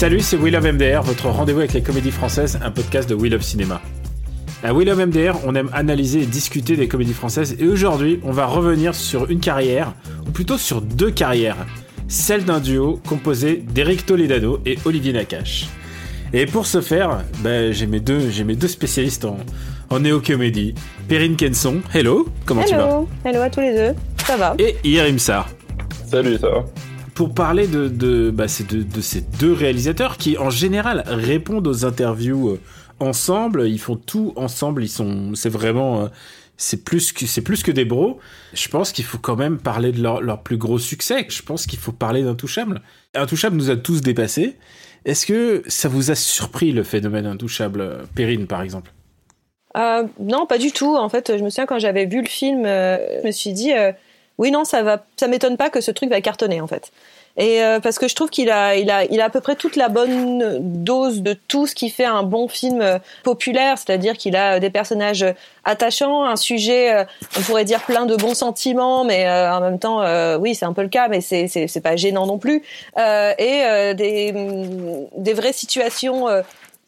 Salut, c'est Will of MDR, votre rendez-vous avec les comédies françaises, un podcast de Will of Cinéma. À Will of MDR, on aime analyser et discuter des comédies françaises et aujourd'hui, on va revenir sur une carrière, ou plutôt sur deux carrières, celle d'un duo composé d'Eric Toledano et Olivier Nakache. Et pour ce faire, bah, j'ai mes, deux- j'ai mes deux spécialistes en, en néo-comédie, Perrine Kenson, hello, comment tu vas? Hello, hello à tous les deux. Ça va Et Yerim Sarr. Salut, ça va? Pour parler bah, de, ces deux réalisateurs qui, en général, répondent aux interviews euh, ensemble. Ils font tout ensemble. Ils sont, c'est vraiment, euh, c'est plus que, des bros. Je pense qu'il faut quand même parler de leur, plus gros succès. Je pense qu'il faut parler d'Intouchable. Intouchable nous a tous dépassés. Est-ce que ça vous a surpris le phénomène Intouchable, euh, Perrine, par exemple? Non, pas du tout. En fait, je me souviens quand j'avais vu le film, je me suis dit, oui, non, ça va, ça m'étonne pas que ce truc va cartonner, en fait. Et euh, parce que je trouve qu'il a, il a, il a à peu près toute la bonne dose de tout ce qui fait un bon film euh, populaire, c'est-à-dire qu'il a des personnages attachants, un sujet, euh, on pourrait dire plein de bons sentiments, mais euh, en même temps, euh, oui, c'est un peu le cas, mais c'est, c'est, c'est pas gênant non plus, euh, et euh, des, mm, des vraies situations.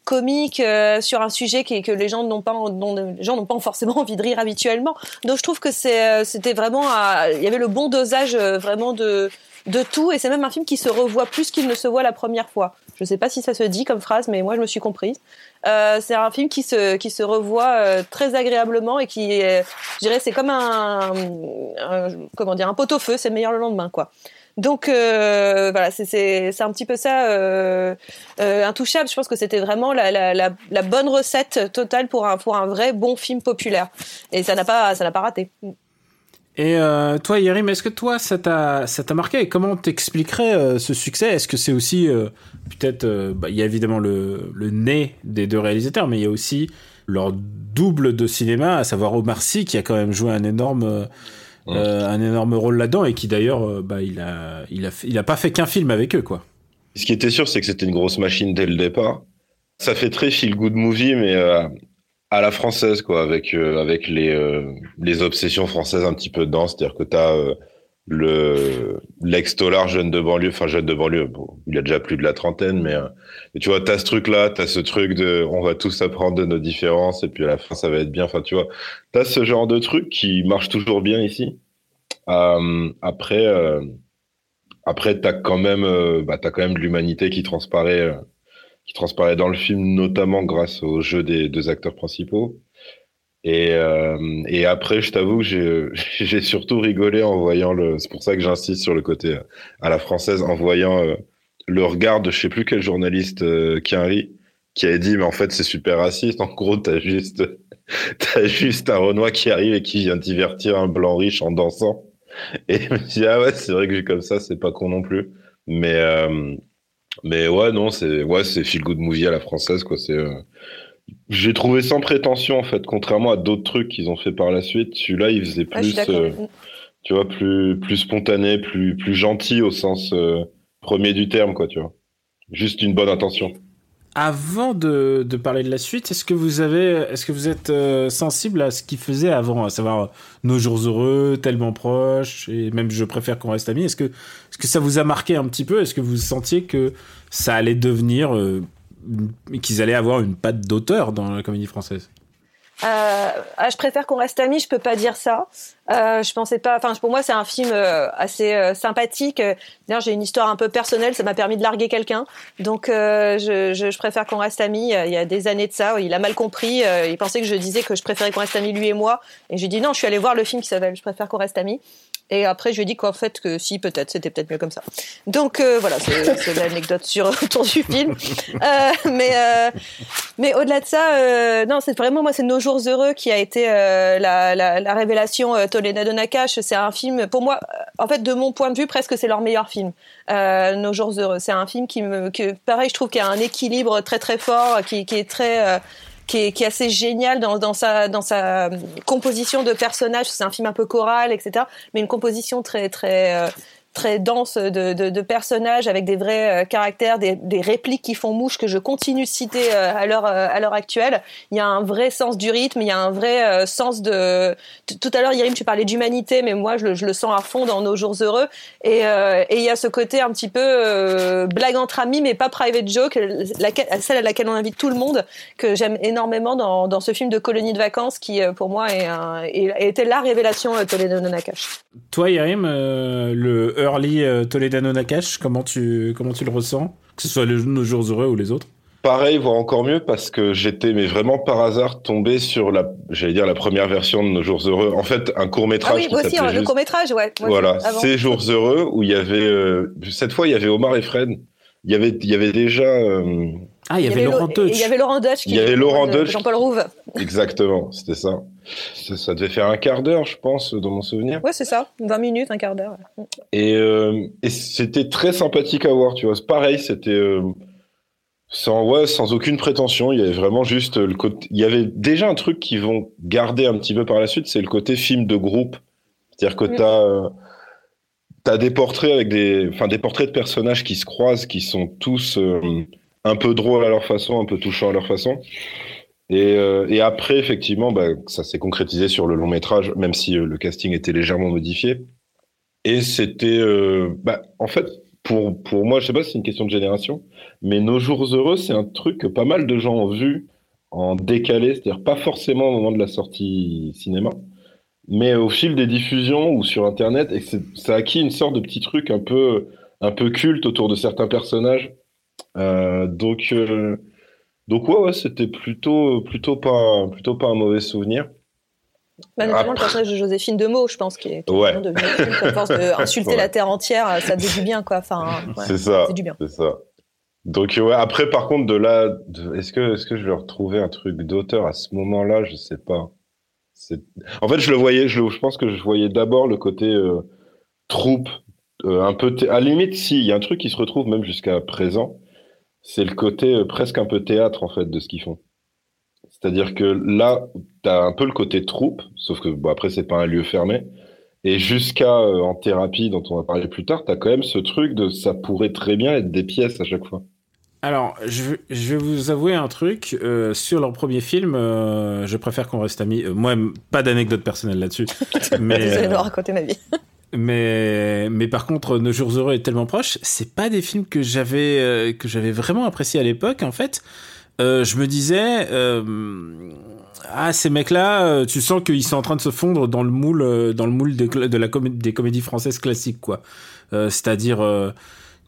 Comiques euh, sur un sujet qui, que les gens n'ont pas les gens n'ont pas forcément envie de rire habituellement. Donc je trouve que euh, c'était vraiment il y avait le bon dosage euh, vraiment de de tout. Et c'est même un film qui se revoit plus qu'il ne se voit la première fois. Je sais pas si ça se dit comme phrase mais moi je me suis comprise. C'est un film qui se qui se revoit très agréablement et qui est, je dirais c'est comme un, un- comment dire un pot au feu c'est meilleur le lendemain quoi donc euh, voilà, c'est un petit peu ça, euh, euh, intouchable. Je pense que c'était vraiment la, bonne recette totale pour un vrai bon film populaire. Et ça n'a pas raté. Et toi, Yerim, est-ce que toi, ça t'a, marqué? Et comment t'expliquerais ce succès? Est-ce que c'est aussi, peut-être, bah, il y a évidemment le, le nez des deux réalisateurs, mais il y a aussi leur double de cinéma, à savoir Omar Sy, qui a quand même joué un énorme, euh, euh, un énorme rôle là-dedans, et qui d'ailleurs, euh, bah, il a, il a, fait- il a pas fait qu'un film avec eux, quoi. Ce qui était sûr, c'est que c'était une grosse machine dès le départ. Ça fait très feel good movie, mais euh, à la française, quoi, avec euh, avec les euh, les obsessions françaises un petit peu dedans. C'est-à-dire que t'as le l'ex-tolard jeune de banlieue, enfin jeune de banlieue, bon, il a déjà plus de la trentaine, mais, euh, tu vois, t'as ce truc-là, t'as ce truc de, on va tous apprendre de nos différences et puis à la fin ça va être bien. Enfin, tu vois, t'as ce genre de truc qui marche toujours bien ici. Euh, après. euh, après, t'as quand même, bah, t'as quand même de l'humanité qui transparaît, qui transparaît dans le film, notamment grâce au jeu des deux acteurs principaux. Et, euh, et après, je t'avoue que j'ai, surtout rigolé en voyant le. C'est pour ça que j'insiste sur le côté euh, à la française, en voyant euh, le regard de je sais plus quel journaliste euh, qui a ri, qui a dit mais en fait c'est super raciste. En gros, t'as juste, t'as juste un Renoir qui arrive et qui vient divertir un blanc riche en dansant. Et je me dit, ah ouais, c'est vrai que j'ai comme ça, c'est pas con non plus. Mais, euh, mais ouais, non, c'est ouais, feel good movie à la française, quoi. C'est, j'ai trouvé sans prétention, en fait, contrairement à d'autres trucs qu'ils ont fait par la suite. Celui-là, il faisait plus, euh, tu vois, plus, plus spontané, plus, plus gentil au sens euh, premier du terme, quoi, tu vois. Juste une bonne intention. Avant de, de parler de la suite, est-ce que vous avez, est-ce que vous êtes euh, sensible à ce qu'ils faisaient avant, à savoir Nos jours heureux, tellement proches, et même Je préfère qu'on reste amis. Est-ce que, est-ce que ça vous a marqué un petit peu? Est-ce que vous sentiez que ça allait devenir, euh, qu'ils allaient avoir une patte d'auteur dans la comédie française Euh, ah, je préfère qu'on reste amis. Je peux pas dire ça. Euh, je pensais pas. Enfin, pour moi, c'est un film euh, assez euh, sympathique. D'ailleurs, j'ai une histoire un peu personnelle. Ça m'a permis de larguer quelqu'un. Donc, je, préfère qu'on reste amis. Il y a des années de ça, il a mal compris. Il pensait que je disais que je préférais qu'on reste amis lui et moi. Et je lui dis non. Je suis allée voir le film qui s'appelle Je préfère qu'on reste amis. Et après, je lui ai dit qu'en fait, que si, peut-être, c'était peut-être mieux comme ça. Donc voilà, c'est l'anecdote sur autour du film. Mais mais au-delà de ça, non, c'est vraiment moi, c'est Nos jours heureux qui a été la, la, la, révélation Toledano Nakash. C'est un film, pour moi, en fait, de mon point de vue, presque c'est leur meilleur film. Nos jours heureux, c'est un film qui me, que pareil, je trouve qu'il y a un équilibre très très fort, qui, est très est, qui est, assez génial dans, sa, dans sa composition de personnages. C'est un film un peu choral, etc. Mais une composition très, très, euh, très dense de, de, de, personnages avec des vrais euh, caractères, des, des, répliques qui font mouche que je continue de citer euh, à l'heure euh, à l'heure actuelle. Il y a un vrai sens du rythme, il y a un vrai sens de. Tout à l'heure, Yérim, tu parlais d'humanité, mais moi, je le, je le, sens à fond dans Nos jours heureux. Et, et il y a ce côté un petit peu blague entre amis, mais pas private joke, laquelle, celle à laquelle on invite tout le monde, que j'aime énormément dans, dans ce film de colonie de vacances, qui pour moi est, est, était la révélation Toledo Nakash. Toi, Yérim, le early euh, Toledano Nakash, comment tu, comment tu le ressens? Que ce soit les, nos jours heureux ou les autres? Pareil, voire encore mieux, parce que j'étais, mais vraiment par hasard, tombé sur la, j'allais dire la première version de Nos Jours Heureux. En fait, un court métrage. Ah oui, moi aussi, hein, juste... le court métrage, ouais. Moi voilà, Ces Jours Heureux, où il y avait, euh, cette fois, il y avait Omar et Fred. Il y avait, il y avait déjà. Euh... Ah, il y, il y avait, Laurent Deutsch. Il y avait Laurent Deutsch. Il y avait Laurent Deutsch. Jean-Paul Rouve. Exactement, c'était ça. ça. ça. devait faire un quart d'heure, je pense, dans mon souvenir. Ouais, c'est ça. 20 minutes, un quart d'heure. Et, euh, et c'était très sympathique à voir, tu vois. Pareil, c'était. Euh, sans, ouais, sans aucune prétention, il y avait vraiment juste le côté. Il y avait déjà un truc qu'ils vont garder un petit peu par la suite, c'est le côté film de groupe. C'est-à-dire que oui. t'as, euh, t'as des portraits avec des, enfin des portraits de personnages qui se croisent, qui sont tous euh, un peu drôles à leur façon, un peu touchants à leur façon. Et, euh, après, effectivement, bah, ça s'est concrétisé sur le long métrage, même si euh, le casting était légèrement modifié. Et c'était, bah, en fait, pour, pour moi, je sais pas si c'est une question de génération, mais Nos Jours Heureux, c'est un truc que pas mal de gens ont vu en décalé, c'est-à-dire pas forcément au moment de la sortie cinéma, mais au fil des diffusions ou sur Internet, et ça a acquis une sorte de petit truc un peu, un peu culte autour de certains personnages. Euh, donc, euh, donc ouais, ouais c'était plutôt, plutôt pas, plutôt pas un mauvais souvenir. Bah, notamment Après... le personnage de Joséphine Demeaux, je pense, qui est ouais. devenu force d'insulter ouais. la terre entière, ça faisait du bien, quoi. Enfin, ouais, c'est ça. du bien. C'est ça. Donc ouais, après par contre de là, de, est-ce que est-ce que je vais retrouver un truc d'auteur à ce moment-là, je sais pas. En fait, je le voyais, je, le, je, pense que je voyais d'abord le côté euh, troupe, euh, un peu à la limite, si il y a un truc qui se retrouve même jusqu'à présent, c'est le côté euh, presque un peu théâtre en fait de ce qu'ils font. C'est-à-dire que là, t'as un peu le côté troupe, sauf que bon après c'est pas un lieu fermé, et jusqu'à euh, en thérapie dont on va parler plus tard, t'as quand même ce truc de ça pourrait très bien être des pièces à chaque fois. Alors, je, je, vais vous avouer un truc. Euh, sur leur premier film, euh, je préfère qu'on reste amis. Euh, moi, pas d'anecdote personnelle là-dessus. mais Désolé de raconter ma vie. Mais, mais par contre, Nos jours heureux est tellement proche. C'est pas des films que j'avais euh, que j'avais vraiment apprécié à l'époque. En fait, euh, je me disais, ah ces mecs-là, tu sens qu'ils sont en train de se fondre dans le moule, dans le moule de, de la comé des comédies françaises classiques, quoi. C'est-à-dire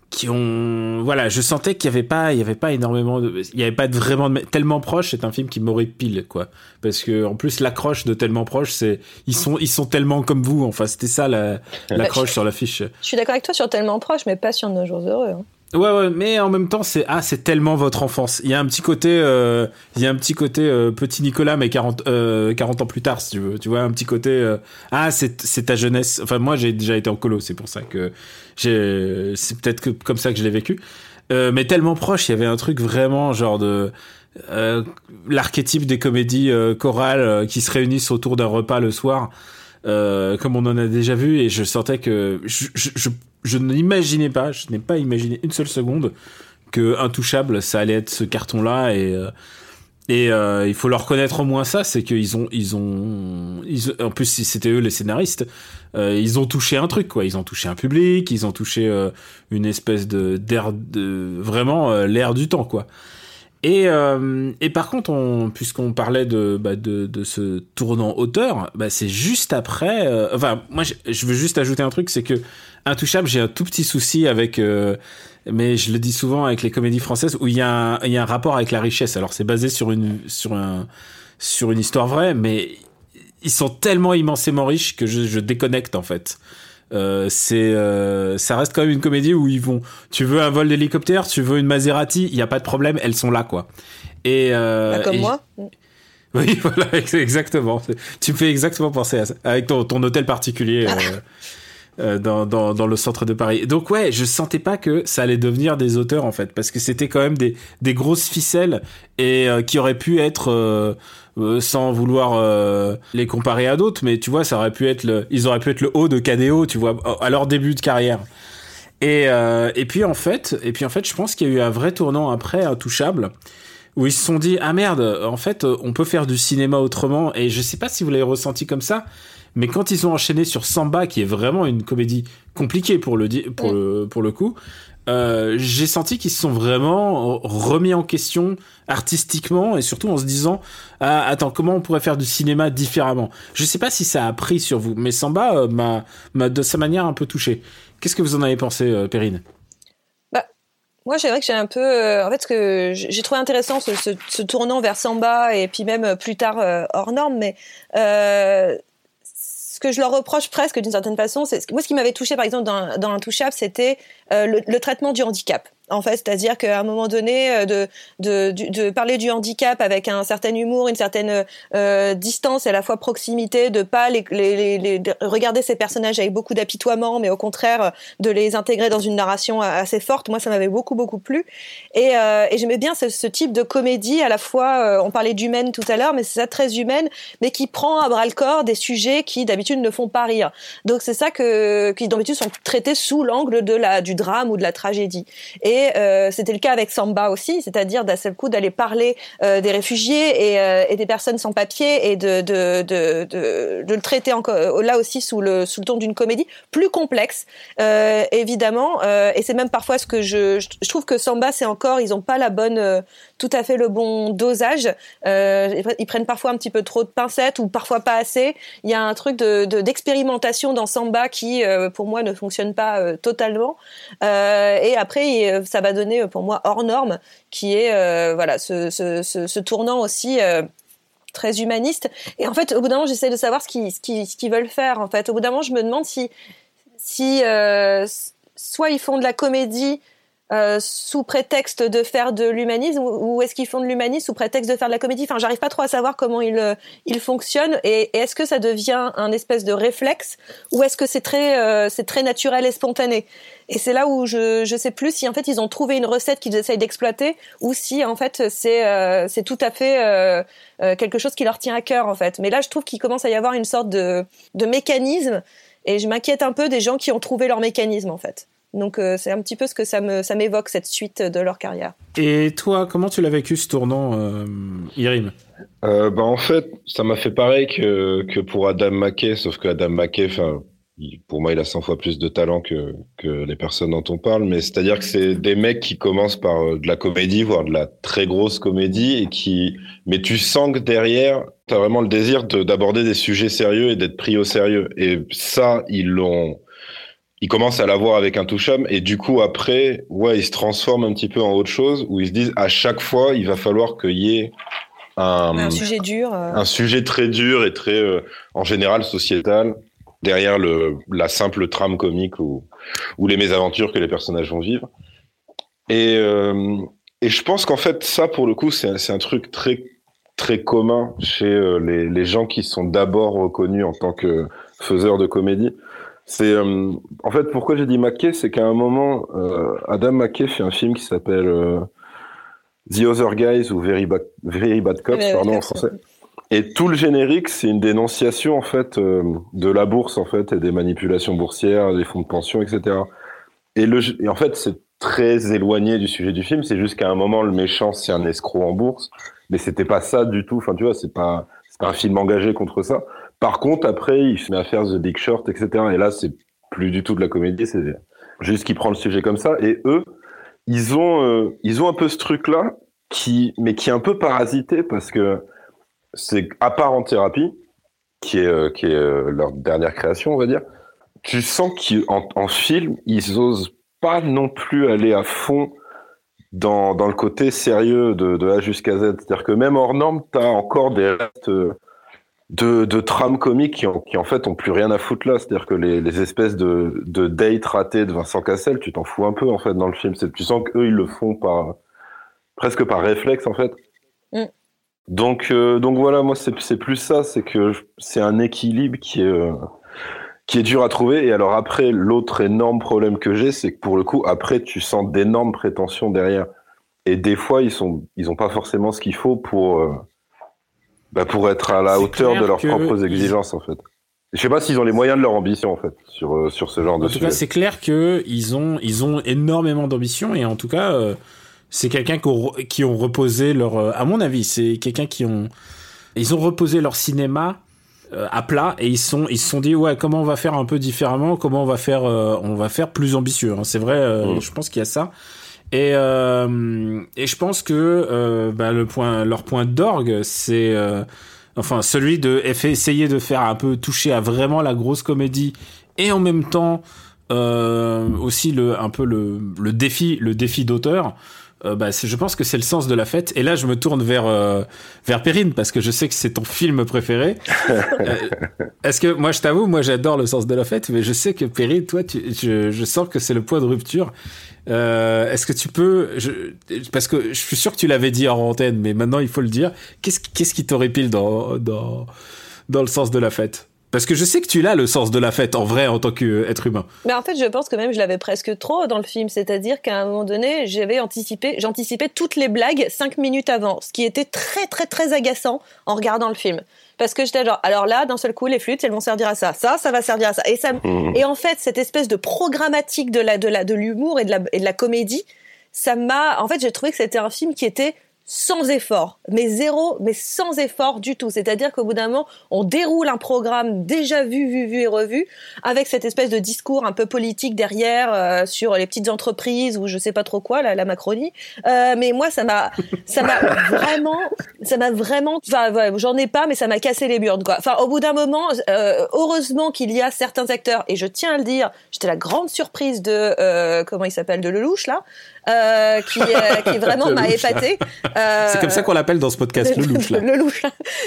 qui ont voilà je sentais qu'il y avait pas il y avait pas énormément de il y avait pas de vraiment de, tellement proche c'est un film qui m'aurait pile quoi parce que en plus l'accroche de tellement proche c'est ils sont ils sont tellement comme vous enfin c'était ça l'accroche la, sur l'affiche je suis d'accord avec toi sur tellement proche mais pas sur nos jours heureux hein. Ouais, ouais, mais en même temps, c'est ah, c'est tellement votre enfance. Il y a un petit côté, euh, il y a un petit côté euh, petit Nicolas, mais 40, euh, 40 ans plus tard, si tu veux. Tu vois, un petit côté euh, ah, c'est ta jeunesse. Enfin, moi, j'ai déjà été en colo, c'est pour ça que j'ai, c'est peut-être que comme ça que je l'ai vécu. Euh, mais tellement proche, il y avait un truc vraiment genre de l'archétype des comédies chorales qui se réunissent autour d'un repas le soir. Euh, comme on en a déjà vu, et je sentais que je, je, je, je n'imaginais pas, je n'ai pas imaginé une seule seconde que Intouchable, ça allait être ce carton-là, et euh, et euh, il faut leur reconnaître au moins ça, c'est qu'ils ont ils ont ils, en plus si c'était eux les scénaristes, euh, ils ont touché un truc quoi, ils ont touché un public, ils ont touché euh, une espèce de d'air de vraiment l'air du temps quoi. Et, euh, et par contre, on, puisqu'on parlait de, bah, de, ce tournant auteur, bah, c'est juste après. Euh, enfin, moi, je, veux juste ajouter un truc, c'est que Intouchable, j'ai un tout petit souci avec, euh, mais je le dis souvent avec les comédies françaises où il y a un, rapport avec la richesse. Alors, c'est basé sur une, sur un, sur une histoire vraie, mais ils sont tellement immensément riches que je déconnecte en fait. Euh, c'est, euh, ça reste quand même une comédie où ils vont. Tu veux un vol d'hélicoptère, tu veux une Maserati, il y a pas de problème, elles sont là quoi. Et bah, comme moi. Oui, voilà, exactement. Tu me fais exactement penser à ça, avec ton, ton hôtel particulier. Euh, dans, dans, dans, le centre de Paris. Donc ouais, je sentais pas que ça allait devenir des auteurs en fait, parce que c'était quand même des, des grosses ficelles et euh, qui auraient pu être euh, sans vouloir les comparer à d'autres, mais tu vois, ça aurait pu être le, ils auraient pu être le haut de KDO, tu vois, à leur début de carrière. Et et puis en fait, et puis en fait, je pense qu'il y a eu un vrai tournant après, intouchable où ils se sont dit ah merde en fait on peut faire du cinéma autrement et je sais pas si vous l'avez ressenti comme ça mais quand ils ont enchaîné sur Samba, qui est vraiment une comédie compliquée pour le, pour le, pour le coup, euh, j'ai senti qu'ils se sont vraiment remis en question artistiquement et surtout en se disant ah, attends comment on pourrait faire du cinéma différemment? Je sais pas si ça a pris sur vous mais Samba euh, m'a de sa manière un peu touché. Qu'est-ce que vous en avez pensé euh, Perrine? Bah, moi, c'est vrai que j'ai un peu, euh, en fait, ce que j'ai trouvé intéressant ce, ce, tournant vers Samba et puis même plus tard hors norme, mais ce que je leur reproche presque d'une certaine façon, c'est moi ce qui m'avait touché par exemple dans, dans Intouchable, c'était euh, le, le, traitement du handicap en fait, c'est-à-dire qu'à un moment donné, euh, de, de, de, parler du handicap avec un certain humour, une certaine euh, distance et à la fois proximité, de pas les, les, les, regarder ces personnages avec beaucoup d'apitoiement, mais au contraire de les intégrer dans une narration assez forte. Moi, ça m'avait beaucoup beaucoup plu et, euh, et j'aimais bien ce, ce, type de comédie. À la fois, euh, on parlait d'humaine tout à l'heure, mais c'est ça très humaine, mais qui prend à bras le corps des sujets qui d'habitude ne font pas rire. Donc c'est ça que qui d'habitude sont traités sous l'angle de la du drame ou de la tragédie. Et euh, c'était le cas avec Samba aussi, c'est-à-dire d'un seul coup d'aller parler euh, des réfugiés et, euh, et, des personnes sans papier et de, le traiter là aussi sous le, sous ton d'une comédie plus complexe, évidemment. et c'est même parfois ce que je, je trouve que Samba, c'est encore, ils n'ont pas la bonne, tout à fait le bon dosage. ils prennent parfois un petit peu trop de pincettes ou parfois pas assez. Il y a un truc de d'expérimentation dans Samba qui, pour moi, ne fonctionne pas totalement. et après, ça va donner euh, pour moi hors norme, qui est euh, voilà ce, ce, ce, tournant aussi euh, très humaniste. Et en fait, au bout d'un moment, j'essaie de savoir ce qu'ils veulent faire. En fait, au bout d'un moment, je me demande si si soit ils font de la comédie euh, sous prétexte de faire de l'humanisme ou, est-ce qu'ils font de l'humanisme sous prétexte de faire de la comédie? Enfin, j'arrive pas trop à savoir comment ils euh, ils fonctionnent et, est-ce que ça devient un espèce de réflexe ou est-ce que c'est très euh, c'est très naturel et spontané? Et c'est là où je je sais plus si en fait ils ont trouvé une recette qu'ils essayent d'exploiter ou si en fait c'est c'est tout à fait quelque chose qui leur tient à cœur en fait. Mais là, je trouve qu'il commence à y avoir une sorte de de mécanisme et je m'inquiète un peu des gens qui ont trouvé leur mécanisme en fait. Donc euh, c'est un petit peu ce que ça me ça m'évoque cette suite de leur carrière. Et toi, comment tu l'as vécu ce tournant, euh, Irim euh, bah en fait, ça m'a fait pareil que que pour Adam McKay, sauf que Adam McKay, enfin pour moi, il a 100 fois plus de talent que, que les personnes dont on parle, mais c'est-à-dire que c'est des mecs qui commencent par euh, de la comédie, voire de la très grosse comédie, et qui, mais tu sens que derrière, tu as vraiment le désir d'aborder des sujets sérieux et d'être pris au sérieux. Et ça, ils l'ont, ils commencent à l'avoir avec un touchable et du coup après, ouais, ils se transforment un petit peu en autre chose où ils se disent à chaque fois, il va falloir qu'il y ait un, un, sujet dur, euh. un sujet très dur et très euh, en général sociétal derrière le la simple trame comique ou ou les mésaventures que les personnages vont vivre. Et euh, et je pense qu'en fait ça pour le coup c'est c'est un truc très très commun chez les les gens qui sont d'abord reconnus en tant que faiseurs de comédie c'est euh, en fait pourquoi j'ai dit McKay, c'est qu'à un moment, euh, Adam McKay fait un film qui s'appelle euh, The Other Guys ou Very Bad, Very Bad Cops, pardon en français. Et tout le générique, c'est une dénonciation en fait de la bourse en fait et des manipulations boursières, des fonds de pension, etc. Et, le, et en fait, c'est très éloigné du sujet du film. C'est juste qu'à un moment, le méchant, c'est un escroc en bourse, mais c'était pas ça du tout. Enfin, tu vois, c'est pas, c'est pas un film engagé contre ça. Par contre, après, il se met à faire The Big Short, etc. Et là, c'est plus du tout de la comédie, c'est juste qu'il prend le sujet comme ça. Et eux, ils ont, euh, ils ont un peu ce truc-là, qui, mais qui est un peu parasité parce que c'est à part en thérapie, qui est, euh, qui est euh, leur dernière création, on va dire. Tu sens qu'en en film, ils osent pas non plus aller à fond dans, dans le côté sérieux de, de A jusqu'à Z. C'est-à-dire que même hors norme, tu as encore des restes de, de trames comiques qui, qui en fait ont plus rien à foutre là. C'est-à-dire que les, les espèces de, de dates ratées de Vincent Cassel, tu t'en fous un peu en fait dans le film. Tu sens qu'eux ils le font par presque par réflexe en fait. Mm. Donc euh, donc voilà, moi c'est plus ça, c'est que c'est un équilibre qui est euh, qui est dur à trouver. Et alors après, l'autre énorme problème que j'ai, c'est que pour le coup, après, tu sens d'énormes prétentions derrière. Et des fois, ils sont, ils ont pas forcément ce qu'il faut pour, euh, bah, pour être à la hauteur de leurs propres exigences, en fait. Je sais pas s'ils ont les moyens de leur ambition, en fait, sur, euh, sur ce genre de sujet. En tout cas, c'est clair que ils ont, ils ont énormément d'ambition et en tout cas, euh, c'est quelqu'un qui ont, qui ont reposé leur, à mon avis, c'est quelqu'un qui ont, ils ont reposé leur cinéma à plat et ils sont ils se sont dit ouais comment on va faire un peu différemment comment on va faire on va faire plus ambitieux hein. c'est vrai mm. je pense qu'il y a ça et, euh, et je pense que euh, bah, le point, leur point d'orgue, c'est euh, enfin celui de essayer de faire un peu toucher à vraiment la grosse comédie et en même temps aussi le un peu le, le défi le défi d'auteur. Euh, bah, je pense que c'est le sens de la fête. Et là, je me tourne vers euh, vers Perrine parce que je sais que c'est ton film préféré. Est-ce que moi, je t'avoue, moi, j'adore le sens de la fête, mais je sais que Perrine, toi, tu, je, je sens que c'est le point de rupture. Euh, Est-ce que tu peux, je, parce que je suis sûr que tu l'avais dit en antenne, mais maintenant il faut le dire. Qu'est-ce qu'est-ce qui t'horripile dans dans dans le sens de la fête? Parce que je sais que tu l'as le sens de la fête en vrai en tant qu'être humain. Mais en fait, je pense que même je l'avais presque trop dans le film. C'est-à-dire qu'à un moment donné, j'avais anticipé, j'anticipais toutes les blagues cinq minutes avant, ce qui était très très très agaçant en regardant le film. Parce que j'étais genre, alors là, d'un seul coup, les flûtes, elles vont servir à ça. Ça, ça va servir à ça. Et ça, mmh. et en fait, cette espèce de programmatique de la, de la, de l'humour et de la, et de la comédie, ça m'a, en fait, j'ai trouvé que c'était un film qui était sans effort, mais zéro, mais sans effort du tout. C'est-à-dire qu'au bout d'un moment, on déroule un programme déjà vu, vu, vu et revu, avec cette espèce de discours un peu politique derrière euh, sur les petites entreprises ou je sais pas trop quoi, la, la Macronie. Euh, mais moi, ça m'a, ça m'a vraiment, ça m'a vraiment, enfin, j'en ai pas, mais ça m'a cassé les burnes, quoi. Enfin, au bout d'un moment, euh, heureusement qu'il y a certains acteurs, et je tiens à le dire, j'étais la grande surprise de, euh, comment il s'appelle, de Lelouch là, euh, qui, euh, qui vraiment m'a épaté. Euh, c'est comme ça qu'on l'appelle dans ce podcast, le louche. Là. le louche.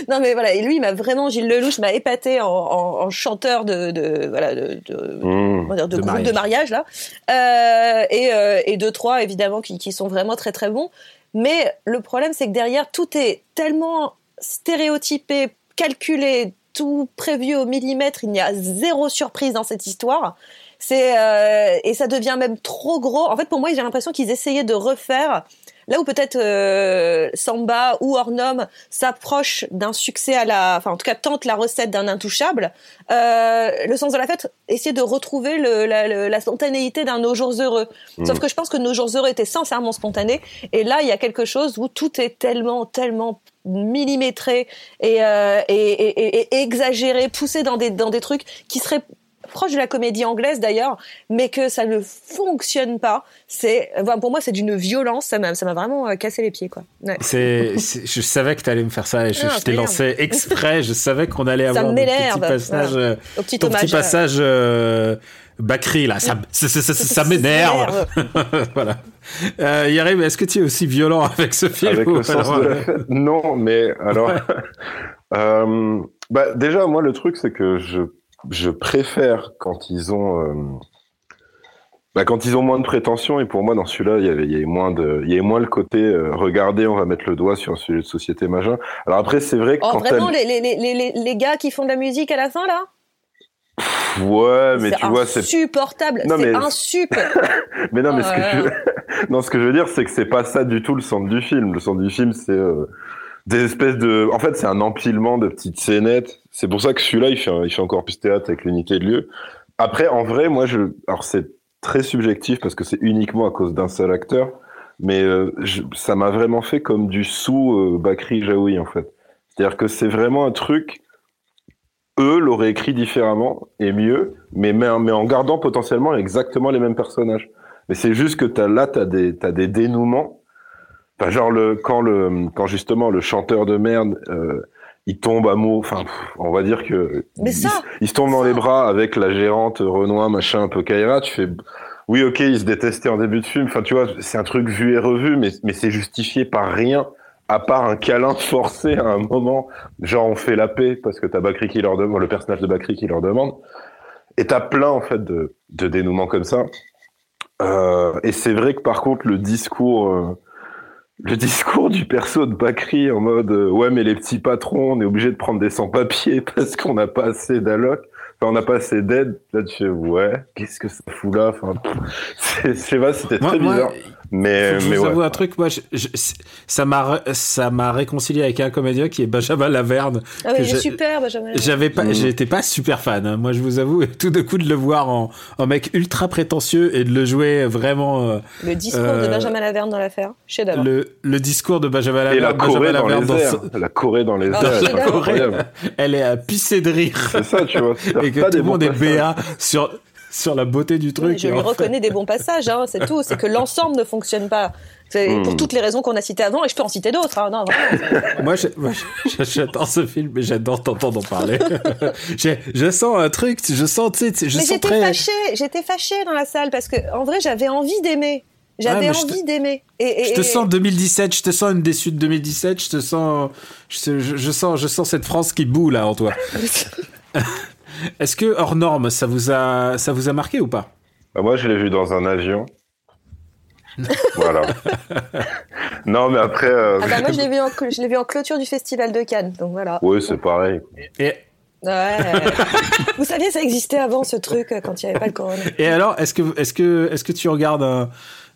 Non mais voilà, et lui, il m'a vraiment Gilles Lelouch m'a épaté en, en, en, chanteur de, de voilà de, de, mmh. dire, de, de, groupe mariage. de mariage là, euh, et euh, et deux trois évidemment qui, qui sont vraiment très très bons. Mais le problème, c'est que derrière, tout est tellement stéréotypé, calculé, tout prévu au millimètre. Il n'y a zéro surprise dans cette histoire. C'est euh, et ça devient même trop gros. En fait, pour moi, j'ai l'impression qu'ils essayaient de refaire là où peut-être euh, Samba ou Ornum s'approche d'un succès à la, enfin en tout cas tente la recette d'un intouchable. Euh, le sens de la fête essayer de retrouver le, la, la, spontanéité d'un Nos jours heureux. Mmh. Sauf que je pense que Nos jours heureux était sincèrement spontané et là il y a quelque chose où tout est tellement tellement millimétré et, euh, et, et, et, exagéré, poussé dans des dans des trucs qui seraient proche de la comédie anglaise d'ailleurs, mais que ça ne fonctionne pas. C'est, pour moi, c'est d'une violence. Ça m'a, ça m'a vraiment euh, cassé les pieds, quoi. Ouais. C'est, je savais que tu allais me faire ça et je, ah, t'ai lancé exprès. Je savais qu'on allait avoir un petit passage, voilà. Au petit ton petit passage. Euh, Bakri là, ça, ça, ça, ça m'énerve. voilà. Euh, Yarim, est-ce que tu es aussi violent avec ce film avec le sens de... Non, mais alors, euh, bah déjà moi le truc c'est que je je préfère quand ils ont euh, bah, quand ils ont moins de prétentions et pour moi dans celui-là il y avait il y avait moins de il y avait moins le côté euh, regardez on va mettre le doigt sur un sujet de société majeur alors après c'est vrai que oh, quand vraiment les, les, les, les gars qui font de la musique à la fin là? Ouais, mais tu vois, c'est insupportable. C'est mais... insupportable. mais non, mais ce, que je... non, ce que je veux dire, c'est que c'est pas ça du tout le centre du film. Le centre du film, c'est euh, des espèces de. En fait, c'est un empilement de petites scénettes. C'est pour ça que celui-là, il fait, il fait encore plus théâtre avec l'unité de lieu. Après, en vrai, moi, je. Alors, c'est très subjectif parce que c'est uniquement à cause d'un seul acteur, mais euh, ça m'a vraiment fait comme du sous euh, Bakri Jaoui, en fait. C'est-à-dire que c'est vraiment un truc. Eux l'auraient écrit différemment et mieux, mais, mais, en gardant potentiellement exactement les mêmes personnages. Mais c'est juste que as, là, tu as as des dénouements Enfin, genre le quand le quand justement le chanteur de merde euh, il tombe amoureux, enfin on va dire que Mais ça, il, il se tombe dans les bras avec la gérante Renoir machin un peu Kaira, tu fais oui ok ils se détestaient en début de film, enfin tu vois c'est un truc vu et revu mais mais c'est justifié par rien à part un câlin forcé à un moment, genre on fait la paix parce que t'as Bakri qui leur demande, le personnage de Bakri qui leur demande, et t'as plein en fait de, de dénouements comme ça. Euh, et c'est vrai que par contre le discours, euh, le discours du perso de Bakri en mode euh, ouais mais les petits patrons, on est obligé de prendre des sans-papiers parce qu'on n'a pas assez d'alloc on n'a pas assez d'aide. Là, tu fais, ouais, qu'est-ce que ça fout là? Enfin, Je sais pas, c'était très bizarre. Mais, je mais vous ouais. avoue un truc, moi, je, je, ça m'a, ça m'a réconcilié avec un comédien qui est Benjamin Laverne. Ah oui, il est super, Benjamin. J'avais pas, Mmh. j'étais pas super fan. hein. Moi, je vous avoue, tout de coup de le voir en, en mec ultra prétentieux et de le jouer vraiment. euh, Le discours Euh, de Benjamin Laverne dans l'affaire, chef d'œuvre. le, le discours de Benjamin Laverne. Et la Benjamin Corée dans Laverne les airs. ce- La Corée dans les Ah, airs, dingue. incroyable. Elle est à pisser de rire. C'est ça, tu vois. et que Pas tout le monde est béat sur, sur la beauté du truc. je Et lui fait- reconnais des bons passages, hein, c'est tout. C'est que l'ensemble ne fonctionne pas. C'est Hmm. pour toutes les raisons qu'on a citées avant, et je peux en citer d'autres. hein. Non, vraiment. Moi, j'adore ce film, mais j'adore t'entendre en parler. Je sens un truc, je sens, tu sais, je Mais sens j'étais très. fâchée, j'étais fâchée dans la salle parce que, en vrai, j'avais envie d'aimer. J'avais envie d'aimer. Et, et- Je te et- sens 2017, je te sens une déçue de 2017, je te sens, je, je- je sens, je sens cette France qui boue là en toi. Est-ce que hors norme, ça vous a, ça vous a marqué ou pas? Bah, moi, je l'ai vu dans un avion. voilà. non, mais après, euh, Ah bah moi, je l'ai vu, en, cl- je l'ai vu en clôture du Festival de Cannes. Donc voilà. oui, c'est pareil. et, Ouais. Vous saviez, ça existait avant ce truc euh, quand il n'y avait pas le corona. et alors, est-ce que, est-ce que, est-ce que tu regardes un,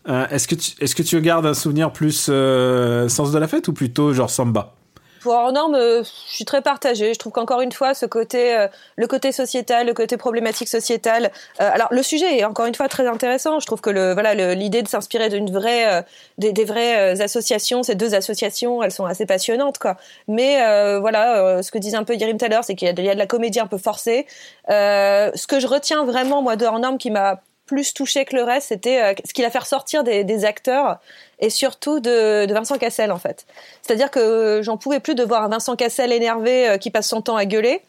un- est-ce que tu, est-ce que tu regardes un souvenir plus euh, sens de la fête ou plutôt genre samba? Pour hors norme, euh, je suis très partagée. Je trouve qu'encore une fois, ce côté, euh, le côté sociétal, le côté problématique sociétale. euh, alors, le sujet est encore une fois très intéressant. Je trouve que le, voilà, l'idée de s'inspirer d'une vraie, des, des vraies associations, ces deux associations, elles sont assez passionnantes, quoi. Mais euh, voilà, ce que disait un peu Yerim tout à l'heure, c'est qu'il y, a de- la comédie un peu forcée. Euh, ce que je retiens vraiment, moi, de hors qui m'a plus touché que le reste, c'était ce qu'il a fait ressortir des, des acteurs et surtout de, de Vincent Cassel en fait. C'est-à-dire que j'en pouvais plus de voir un Vincent Cassel énervé euh, qui passe son temps à gueuler.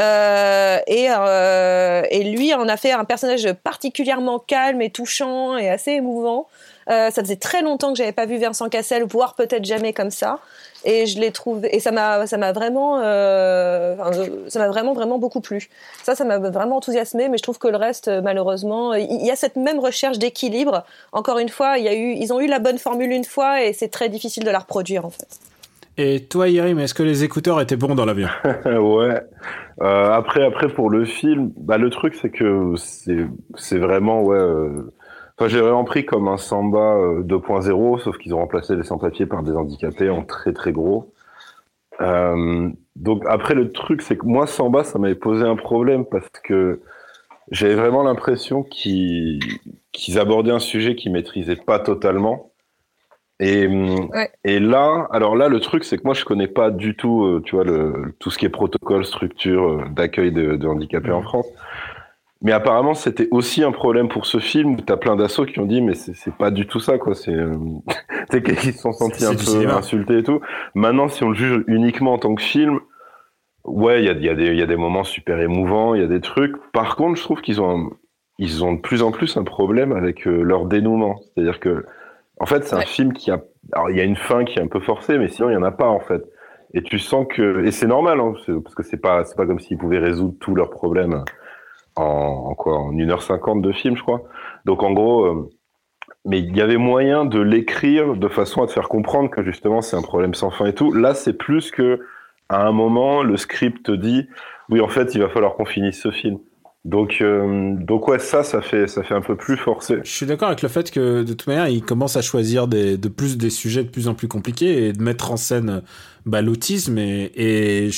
Euh, et, euh, et lui en a fait un personnage particulièrement calme et touchant et assez émouvant. Euh, ça faisait très longtemps que j'avais pas vu Vincent Cassel, voire peut-être jamais comme ça. Et je l'ai trouvé, et ça m'a, ça m'a vraiment, euh, ça m'a vraiment, vraiment beaucoup plu. Ça, ça m'a vraiment enthousiasmé, mais je trouve que le reste, malheureusement, il y a cette même recherche d'équilibre. Encore une fois, il y a eu, ils ont eu la bonne formule une fois, et c'est très difficile de la reproduire, en fait. Et toi, Yerim, est-ce que les écouteurs étaient bons dans l'avion? Ouais. Euh, après, après pour le film, bah le truc c'est que c'est vraiment ouais. euh, Enfin, j'ai vraiment pris comme un samba euh, 2.0, sauf qu'ils ont remplacé les sans-papiers par des handicapés en très très gros. Euh, donc après le truc c'est que moi samba ça m'avait posé un problème parce que j'avais vraiment l'impression qu'ils qu'ils abordaient un sujet qu'ils maîtrisaient pas totalement. Et, hum, Ouais. et là, alors là, le truc, c'est que moi, je connais pas du tout, euh, tu vois, le, tout ce qui est protocole, structure euh, d'accueil de, de handicapés en France. Mais apparemment, c'était aussi un problème pour ce film où t'as plein d'assauts qui ont dit, mais c'est c'est pas du tout ça, quoi. C'est, euh, qu'ils se sont sentis un peu cinéma. insultés et tout. Maintenant, si on le juge uniquement en tant que film, ouais, il y a, il y, a des- il y a des moments super émouvants, il y a des trucs. Par contre, je trouve qu'ils ont, un- ils ont de plus en plus un problème avec euh, leur dénouement. C'est-à-dire que, en fait, c'est un film qui a, alors il y a une fin qui est un peu forcée, mais sinon il y en a pas en fait. Et tu sens que, et c'est normal, hein, parce que c'est pas, c'est pas comme s'ils pouvaient résoudre tous leurs problèmes en, en quoi, en 1h50 de film, je crois. Donc en gros, euh, mais il y avait moyen de l'écrire de façon à te faire comprendre que justement c'est un problème sans fin et tout. Là, c'est plus que à un moment le script te dit, oui, en fait, il va falloir qu'on finisse ce film. Donc, euh, donc ouais, ça, ça fait, ça fait un peu plus forcé. Je suis d'accord avec le fait que de toute manière, ils commencent à choisir des, de plus des sujets de plus en plus compliqués et de mettre en scène bah, l'autisme et, et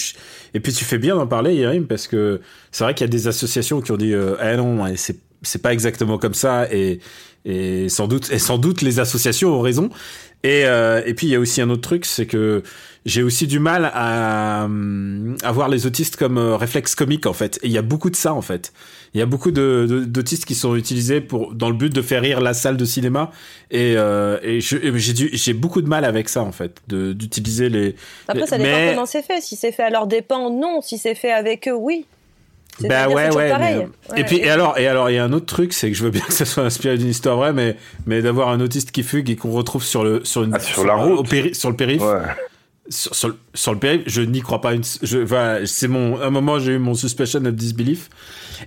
et puis tu fais bien d'en parler, Yerim, parce que c'est vrai qu'il y a des associations qui ont dit euh, ah non, c'est c'est pas exactement comme ça et et sans doute et sans doute les associations ont raison. Et euh, et puis il y a aussi un autre truc, c'est que j'ai aussi du mal à, hum, à voir les autistes comme euh, réflexe comique en fait. Et il y a beaucoup de ça en fait. Il y a beaucoup d'autistes qui sont utilisés pour dans le but de faire rire la salle de cinéma. Et, euh, et j'ai du- j'ai beaucoup de mal avec ça en fait, d'utiliser les. Après, ça Mais- dépend comment c'est fait. Si c'est fait à leur dépens, non. Si c'est fait avec eux, oui. Bah ouais, ouais, Et puis et alors et alors il y a un autre truc, c'est que je veux bien que ça soit inspiré d'une histoire vraie, mais mais d'avoir un autiste qui fugue et qu'on retrouve sur le sur une ah, sur, la route, sur le périph. Sur, sur, sur, le périph, je n'y crois pas une. Je, enfin, c'est mon. un moment, j'ai eu mon suspicion of disbelief.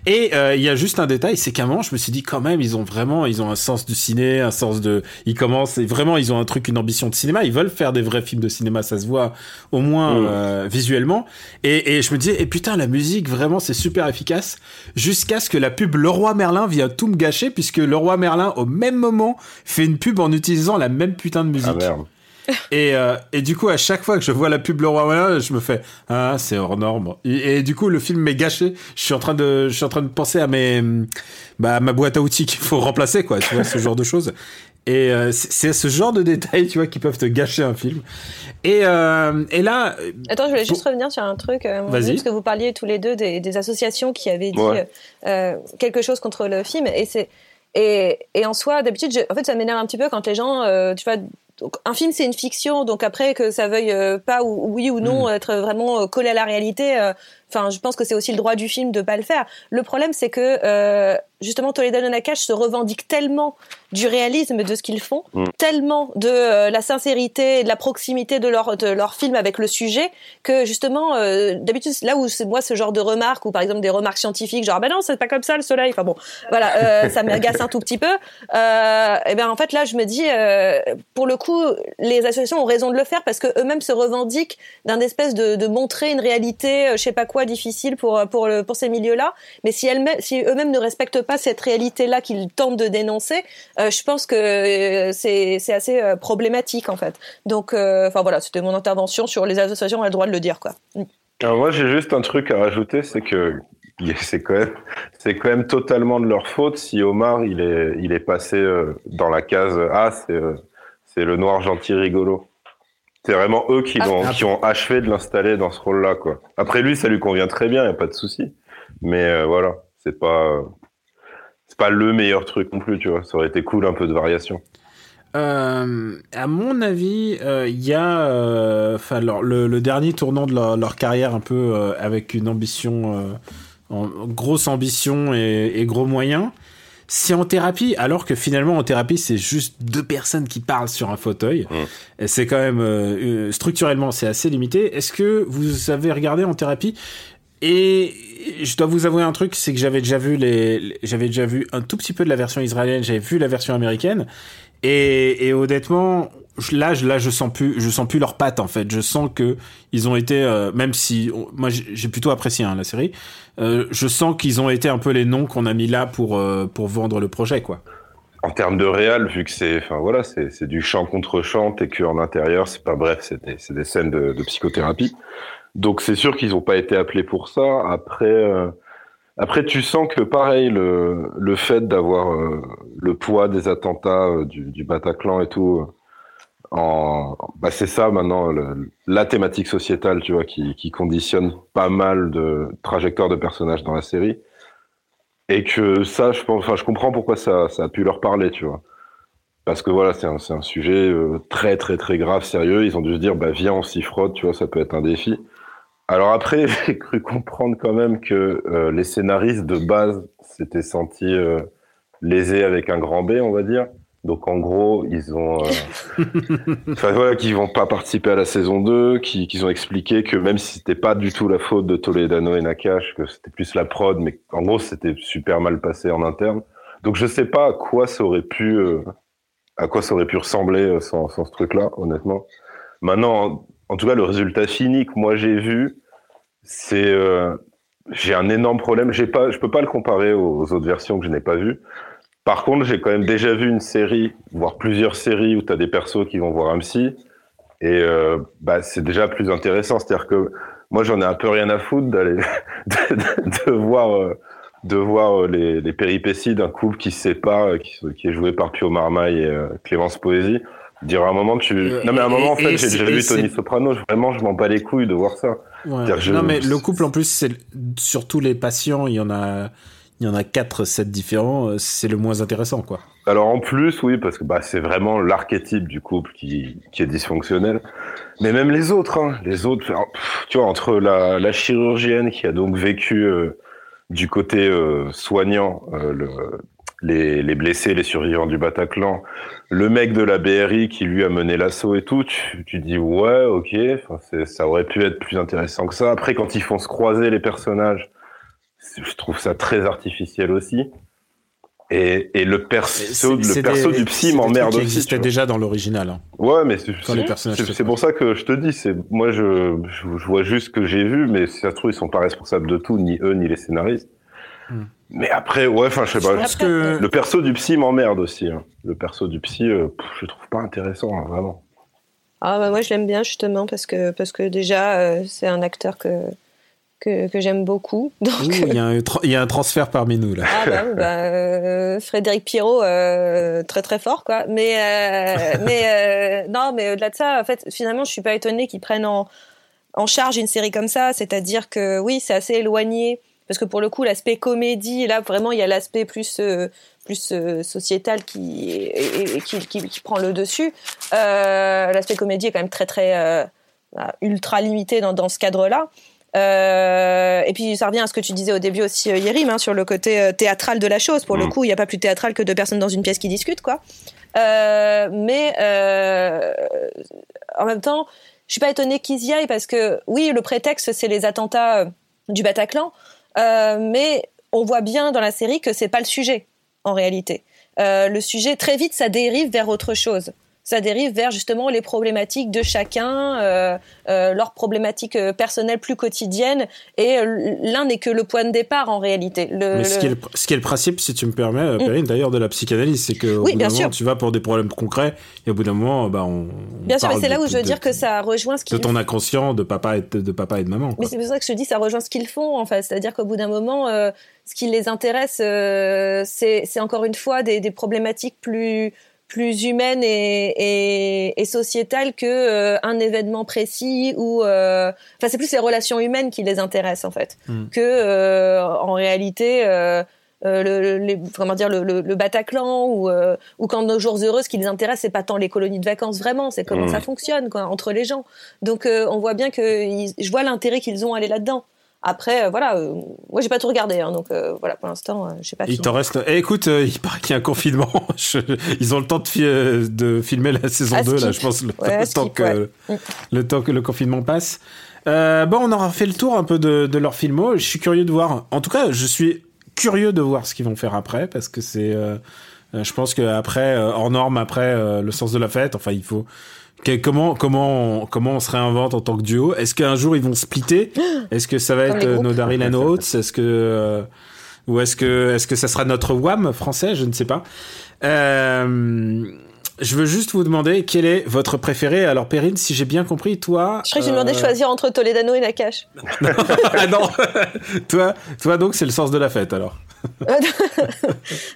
Et euh, il y a juste un détail, c'est qu'à un moment, je me suis dit quand même, ils ont vraiment, ils ont un sens du ciné, un sens de, ils commencent, et vraiment, ils ont un truc, une ambition de cinéma. Ils veulent faire des vrais films de cinéma, ça se voit au moins euh, visuellement. Et, et je me disais, et putain, la musique, vraiment, c'est super efficace. Jusqu'à ce que la pub Leroy Merlin vienne tout me gâcher, puisque Leroy Merlin, au même moment, fait une pub en utilisant la même putain de musique. Ah, et, euh, et du coup, à chaque fois que je vois la pub Leroy Merlin, je me fais ah c'est hors norme. Et, du coup, le film m'est gâché. Je suis en train de, je suis en train de penser à mes, bah, ma boîte à outils qu'il faut remplacer, quoi. Tu vois, ce genre de choses. Et euh, c'est ce genre de détails, tu vois, qui peuvent te gâcher un film. Et, euh, et là. Attends, je voulais juste revenir sur un truc. Euh, parce que vous parliez tous les deux des, des associations qui avaient dit euh, quelque chose contre le film. Et c'est. Et, et en soi, d'habitude, en fait, ça m'énerve un petit peu quand les gens, tu vois, donc, un film, c'est une fiction, donc après que ça veuille euh, pas ou oui ou non hmm. être vraiment euh, collé à la réalité, euh, enfin, je pense que c'est aussi le droit du film de pas le faire. Le problème, c'est que justement Toledano Nakash se revendique tellement du réalisme de ce qu'ils font, mm. tellement de euh, la sincérité, de la proximité de leur de leur film avec le sujet que justement euh, d'habitude là où c'est moi ce genre de remarques ou par exemple des remarques scientifiques genre ben non c'est pas comme ça le soleil, enfin bon voilà euh, ça m'agace un tout petit peu. et ben en fait là je me dis pour le coup les associations ont raison de le faire parce que eux-mêmes se revendiquent d'un espèce de, de montrer une réalité je sais pas quoi difficile pour pour le, pour ces milieux là, mais si elles si eux-mêmes ne respectent pas cette réalité-là qu'ils tentent de dénoncer, euh, je pense que euh, c'est assez euh, problématique en fait. Donc, enfin voilà, c'était mon intervention sur les associations, on a le droit de le dire quoi. Mm. Alors moi j'ai juste un truc à rajouter, c'est que c'est quand même c'est quand même totalement de leur faute si Omar il est il est passé dans la case A, c'est c'est le noir gentil rigolo. C'est vraiment eux qui, ah. ont, qui ont achevé de l'installer dans ce rôle-là, quoi. Après lui, ça lui convient très bien, y a pas de souci. Mais voilà, c'est pas, c'est pas le meilleur truc non plus, tu vois. Ça aurait été cool un peu de variation. Euh, à mon avis, il euh, y a, euh, enfin, le, le, dernier tournant de leur, carrière un peu euh, avec une ambition, en, grosse ambition et, et, gros moyens. C'est en thérapie, alors que finalement en thérapie c'est juste deux personnes qui parlent sur un fauteuil. Mmh. C'est quand même structurellement c'est assez limité. Est-ce que vous avez regardé en thérapie et je dois vous avouer un truc, c'est que j'avais déjà vu les, j'avais déjà vu un tout petit peu de la version israélienne, j'avais vu la version américaine, et, et honnêtement, là, je, là, je sens plus, je sens plus leurs pattes en fait. Je sens que ils ont été, euh, même si moi j'ai plutôt apprécié hein, la série, euh, je sens qu'ils ont été un peu les noms qu'on a mis là pour euh, pour vendre le projet quoi. En termes de réal, vu que c'est, enfin voilà, c'est du chant contre chant et que en intérieur, c'est pas bref, c'est des, des scènes de, de psychothérapie. Donc c'est sûr qu'ils n'ont pas été appelés pour ça. Après, euh, après tu sens que pareil, le, le fait d'avoir euh, le poids des attentats euh, du, du, Bataclan et tout, en, bah c'est ça maintenant la thématique sociétale, tu vois, qui, qui conditionne pas mal de trajectoires de personnages dans la série. Et que ça, je pense, enfin, je comprends pourquoi ça, ça a pu leur parler, tu vois. Parce que voilà, c'est un, un, sujet très très très grave, sérieux. Ils ont dû se dire, bah viens, on s'y frotte, tu vois, ça peut être un défi. Alors après, j'ai cru comprendre quand même que euh, les scénaristes de base s'étaient sentis euh, lésés avec un grand B, on va dire. Donc en gros, ils ont, euh, enfin voilà, qu'ils vont pas participer à la saison 2, qu'ils ont expliqué que même si c'était pas du tout la faute de Toledano et Nakash, que c'était plus la prod, mais en gros c'était super mal passé en interne. Donc je sais pas à quoi ça aurait pu, à quoi ça aurait pu ressembler sans, sans ce truc-là, honnêtement. Maintenant, en tout cas, le résultat fini que moi j'ai vu, c'est euh, j'ai un énorme problème. J'ai pas, je peux pas le comparer aux, autres versions que je n'ai pas vues. Par contre, j'ai quand même déjà vu une série, voire plusieurs séries où tu as des persos qui vont voir un psy. Et euh, bah, c'est déjà plus intéressant. C'est-à-dire que moi, j'en ai un peu rien à foutre d'aller de, de, de, voir euh, de voir euh, les, les péripéties d'un couple qui se sépare, qui, qui, est joué par Pio Marmaille et Clémence Poésie. Dire à un moment, tu. Non, mais à un moment, en fait, j'ai déjà vu Tony Soprano. Vraiment, je m'en bats les couilles de voir ça. Non, mais le couple, en plus, c'est sur tous les patients, il y en a, il y en a 4, 7 différents. Euh, c'est le moins intéressant, quoi. Alors, en plus, oui, parce que bah, c'est vraiment l'archétype du couple qui, qui est dysfonctionnel. Mais même les autres, hein, les autres, tu vois, entre la, la chirurgienne qui a donc vécu. Euh, du côté euh, soignant le, les, les, blessés, les survivants du Bataclan, le mec de la BRI qui lui a mené l'assaut et tout, tu, tu dis ouais, ok, ça aurait pu être plus intéressant que ça. Après, quand ils font se croiser les personnages, je trouve ça très artificiel aussi. Et, et le perso, le perso du psy m'emmerde aussi. existait déjà dans l'original. Hein. Ouais, mais c'est pour ça que je te dis, c'est moi je, je, vois juste ce que j'ai vu, mais si ça se trouve ils sont pas responsables de tout, ni eux ni les scénaristes. Hmm. Mais après, ouais, enfin je sais pas. Parce que le perso du psy m'emmerde aussi. Hein. Le perso du psy, euh, je trouve pas intéressant, hein, vraiment. Ah bah moi je l'aime bien justement parce que parce que déjà euh, c'est un acteur que que, que j'aime beaucoup. Il, y a un il y a un transfert parmi nous là. Ah bah, bah euh, Frédéric Pierrot, euh, très très fort quoi. Mais euh, mais euh, non, mais au-delà de ça, en fait, finalement, je suis pas étonnée qu'ils prennent en en charge une série comme ça. C'est-à-dire que oui, c'est assez éloigné parce que pour le coup, l'aspect comédie, là vraiment, il y a l'aspect plus plus sociétal qui, et, qui, qui, qui, prend le dessus. l'aspect comédie est quand même très très bah, ultra limité dans, dans ce cadre-là. Euh, et puis ça revient à ce que tu disais au début aussi, euh, Yérim, hein, sur le côté euh, théâtral de la chose. Pour le mm. coup, il n'y a pas plus théâtral que deux personnes dans une pièce qui discutent, quoi. Euh, mais euh, en même temps, je suis pas étonnée qu'ils y aillent parce que oui, le prétexte c'est les attentats du Bataclan, mais on voit bien dans la série que c'est pas le sujet en réalité. le sujet très vite ça dérive vers autre chose ça dérive vers justement les problématiques de chacun, euh, euh, leurs problématiques euh, personnelles plus quotidiennes. Et l'un n'est que le point de départ en réalité. Le, Mais ce, Qui est le, ce, qui est le, principe, si tu me permets, mm. Perrine, d'ailleurs, de la psychanalyse, c'est que oui, bien sûr. tu vas pour des problèmes concrets et au bout d'un moment, bah, on. Bien sûr, mais c'est là où je veux dire que ça rejoint ce qu'ils. De ton inconscient de papa et de, papa et de maman. Mais c'est pour ça que je te dis, ça rejoint ce qu'ils font en fait. C'est-à-dire qu'au bout d'un moment, ce qui les intéresse, c'est encore une fois des, des problématiques plus plus humaine et, et, et sociétale que euh, un événement précis ou euh, enfin c'est plus les relations humaines qui les intéressent en fait hmm. que euh, en réalité le, les, comment dire le, le, Bataclan ou ou quand nos jours heureux ce qui les intéresse c'est pas tant les colonies de vacances vraiment c'est comment hmm. ça fonctionne quoi entre les gens donc on voit bien que je vois l'intérêt qu'ils ont à aller là-dedans après, euh, voilà, euh, moi j'ai pas tout regardé, hein, donc euh, voilà, pour l'instant, je sais pas. Il t'en reste. Eh, écoute, il paraît qu'il y a un confinement. Ils ont le temps de, de filmer la saison 2, là, je pense, le, temps que, le temps que le confinement passe. bon, on aura fait le tour un peu de, de leur filmo. Je suis curieux de voir. En tout cas, je suis curieux de voir ce qu'ils vont faire après, parce que c'est. je pense qu'après, hors norme, après le sens de la fête, enfin, il faut comment comment comment on se réinvente en tant que duo? Est-ce qu'un jour ils vont splitter? Est-ce que ça va être nos Daryl and Oates? Est-ce que euh, ou est-ce que est-ce que ça sera notre Wham français? Je ne sais pas. Euh, je veux juste vous demander quel est votre préféré. Alors Perrine, si j'ai bien compris, toi. Je crois que j'ai demandé de euh, choisir entre Toledano et Nakash. ah non, toi, toi donc c'est le sens de la fête alors.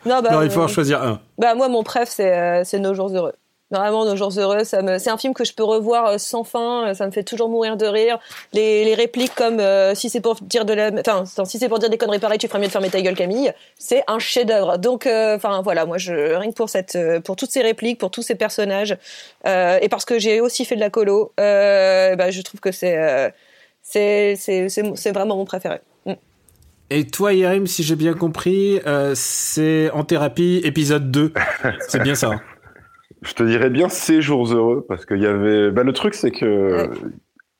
non, bah, non, il faut en choisir un. Bah moi mon préf c'est c'est Nos jours heureux. Vraiment, Nos jours heureux, c'est un film que je peux revoir euh, sans fin. Euh, ça me fait toujours mourir de rire. Les, répliques comme euh, si c'est pour dire de la, enfin, si c'est pour dire des conneries pareilles, tu ferais mieux de fermer ta gueule, Camille. C'est un chef-d'œuvre. Donc, enfin voilà, moi, je rien que pour cette, pour toutes ces répliques, pour tous ces personnages, et parce que j'ai aussi fait de la colo, bah, je trouve que c'est, c'est, c'est, c'est vraiment mon préféré. Mm. Et toi, Yerim, si j'ai bien compris, c'est en thérapie épisode 2. C'est bien ça. Je te dirais bien ces jours heureux parce qu'il y avait. Bah, le truc, c'est que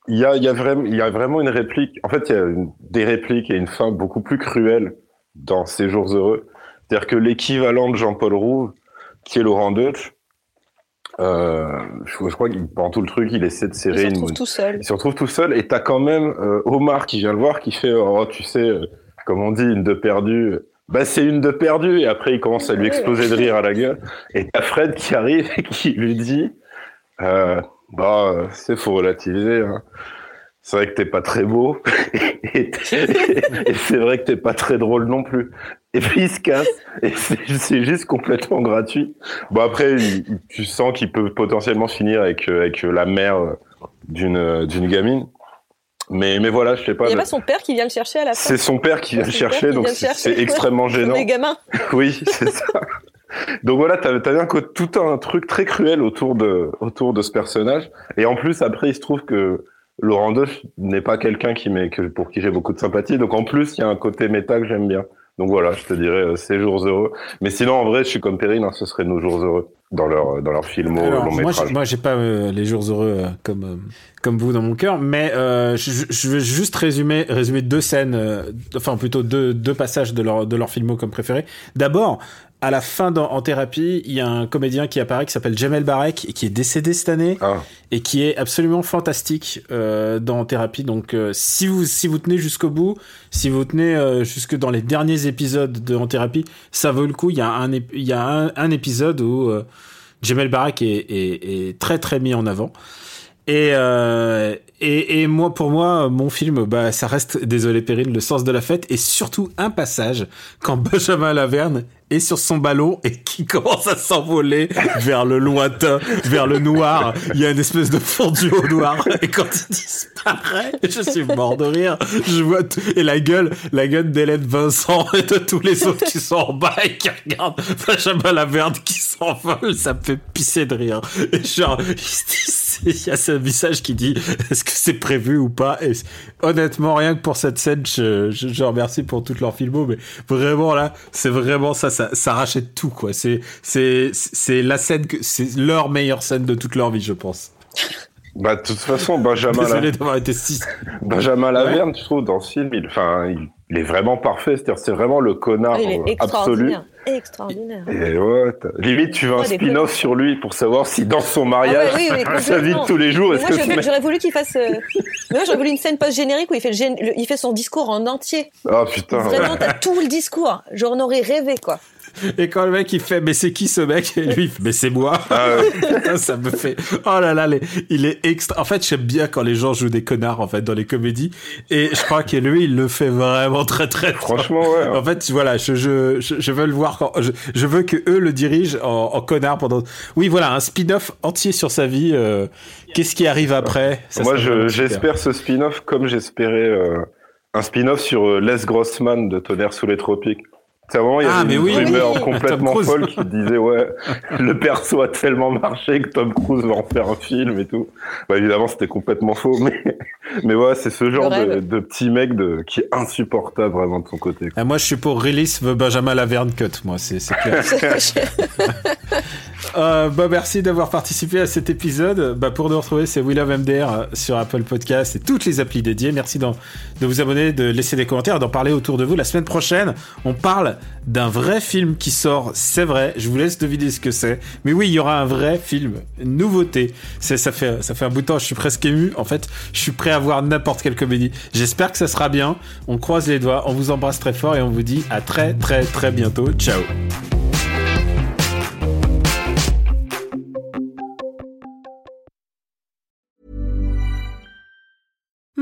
il y a, y a vraiment, il y a vraiment une réplique. En fait, il y a des répliques et une fin beaucoup plus cruelle dans ces jours heureux. C'est-à-dire que l'équivalent de Jean-Paul Rouve, qui est Laurent Deutsch, euh, je, je, crois que pendant tout le truc, il essaie de serrer il se retrouve tout seul. Il se retrouve tout seul et t'as quand même euh, Omar qui vient le voir, qui fait, oh, tu sais, euh, comme on dit, une de perdue bah c'est une de perdue. Et après il commence à lui exploser de rire à la gueule. Et t'as Fred qui arrive et qui lui dit euh, bah c'est faut relativiser hein. c'est vrai que t'es pas très beau. Et, c'est vrai que t'es pas très drôle non plus. Et puis il se casse. Et c'est juste complètement gratuit. Bon après tu sens qu'il peut potentiellement finir avec avec la mère d'une d'une gamine mais, mais voilà, je sais pas. Il n'y a pas son père qui vient le chercher à la fin. C'est son père qui vient le chercher, donc c'est extrêmement gênant. Les gamins. oui, c'est ça. Donc voilà, t'as as bien tout un truc très cruel autour de autour de ce personnage. Et en plus, après, il se trouve que Laurent Deutsch n'est pas quelqu'un qui que, pour qui j'ai beaucoup de sympathie. Donc en plus, il y a un côté méta que j'aime bien. Donc voilà, je te dirais euh, ces jours heureux. Mais sinon, en vrai, je suis comme Perrine, hein, ce serait nos jours heureux dans leur dans leur film long métrage. Moi, j'ai pas euh, les jours heureux euh, comme comme vous dans mon cœur, mais je, je, vais juste résumer résumer deux scènes, enfin plutôt deux deux passages de leur de leur filmo comme préféré. D'abord, à la fin en thérapie, il y a un comédien qui apparaît qui s'appelle Jamel Barek et qui est décédé cette année ah. et qui est absolument fantastique euh, dans thérapie. Donc euh, si vous si vous tenez jusqu'au bout, si vous tenez euh, jusque dans les derniers épisodes de en thérapie, ça vaut le coup. Il y a un il y a un, épisode où Jamel Barek est, est, est, très très mis en avant. Et, euh, et, et, moi, pour moi, mon film, bah, ça reste, désolé Perrine, le sens de la fête et surtout un passage quand Benjamin Laverne est sur son ballon et qui commence à s'envoler vers le lointain, vers le noir. Il y a une espèce de fondu au noir et quand il disparaît, je suis mort de rire. Je vois et la gueule, la gueule d'Hélène Vincent et de tous les autres qui sont en bas et qui regardent Benjamin Laverne qui s'envole, ça me fait pisser de rire. Et genre, il y a ce message qui dit est-ce que c'est prévu ou pas. Et honnêtement rien que pour cette scène je, je, remercie pour toute leur filmo mais vraiment là c'est vraiment ça, ça ça rachète tout quoi. C'est c'est c'est la scène que c'est leur meilleure scène de toute leur vie je pense. Bah de toute façon Benjamin désolé d'avoir été si Benjamin Laverne tu trouves dans ce film il enfin il, il est vraiment parfait. C'est-à-dire c'est vraiment le connard ah, absolu extraordinaire. Et ouais, limite, tu veux un spin-off sur lui pour savoir si dans son mariage, ah sa vie de tous les jours, est-ce que j'aurais voulu qu'il fasse. Euh... Moi, j'aurais voulu une scène post-générique où il fait, le... il fait son discours en entier. Ah putain. Vraiment, t'as tout le discours. J'en aurais rêvé, quoi. Et quand le mec il fait mais c'est qui ce mec? Et lui mais c'est moi. Ah ça me fait oh là là il est extra. En fait j'aime bien quand les gens jouent des connards en fait dans les comédies et je crois que lui il le fait vraiment très très. Franchement ouais. En fait voilà je je je, veux le voir quand je, veux que eux le dirigent en, connard pendant. Oui voilà un spin-off entier sur sa vie. Euh, qu'est-ce qui arrive après? Moi j'espère ce spin-off comme j'espérais. Euh, un spin-off sur euh, Les Grossman de Tonnerre sous les tropiques. C'est vraiment, il y avait ah, une rumeur complètement folle qui disait, ouais, le perso a tellement marché que Tom Cruise va en faire un film et tout. Bah, évidemment, c'était complètement faux, mais, mais ouais, c'est ce genre de, de, petit mec de, qui est insupportable vraiment de son côté. Ah, moi, je suis pour Release the Benjamin Laverne Cut, moi, c'est clair. Euh, bah, merci d'avoir participé à cet épisode. Bah, pour nous retrouver, c'est We Love MDR sur Apple Podcast et toutes les applis dédiées. Merci de vous abonner, de laisser des commentaires, d'en parler autour de vous. La semaine prochaine, on parle d'un vrai film qui sort. C'est vrai. Je vous laisse deviner ce que c'est. Mais oui, il y aura un vrai film, une nouveauté. Ça fait, ça fait un bout de temps. Je suis presque ému. En fait, je suis prêt à voir n'importe quelle comédie. J'espère que ça sera bien. On croise les doigts. On vous embrasse très fort et on vous dit à très, très, très bientôt. Ciao.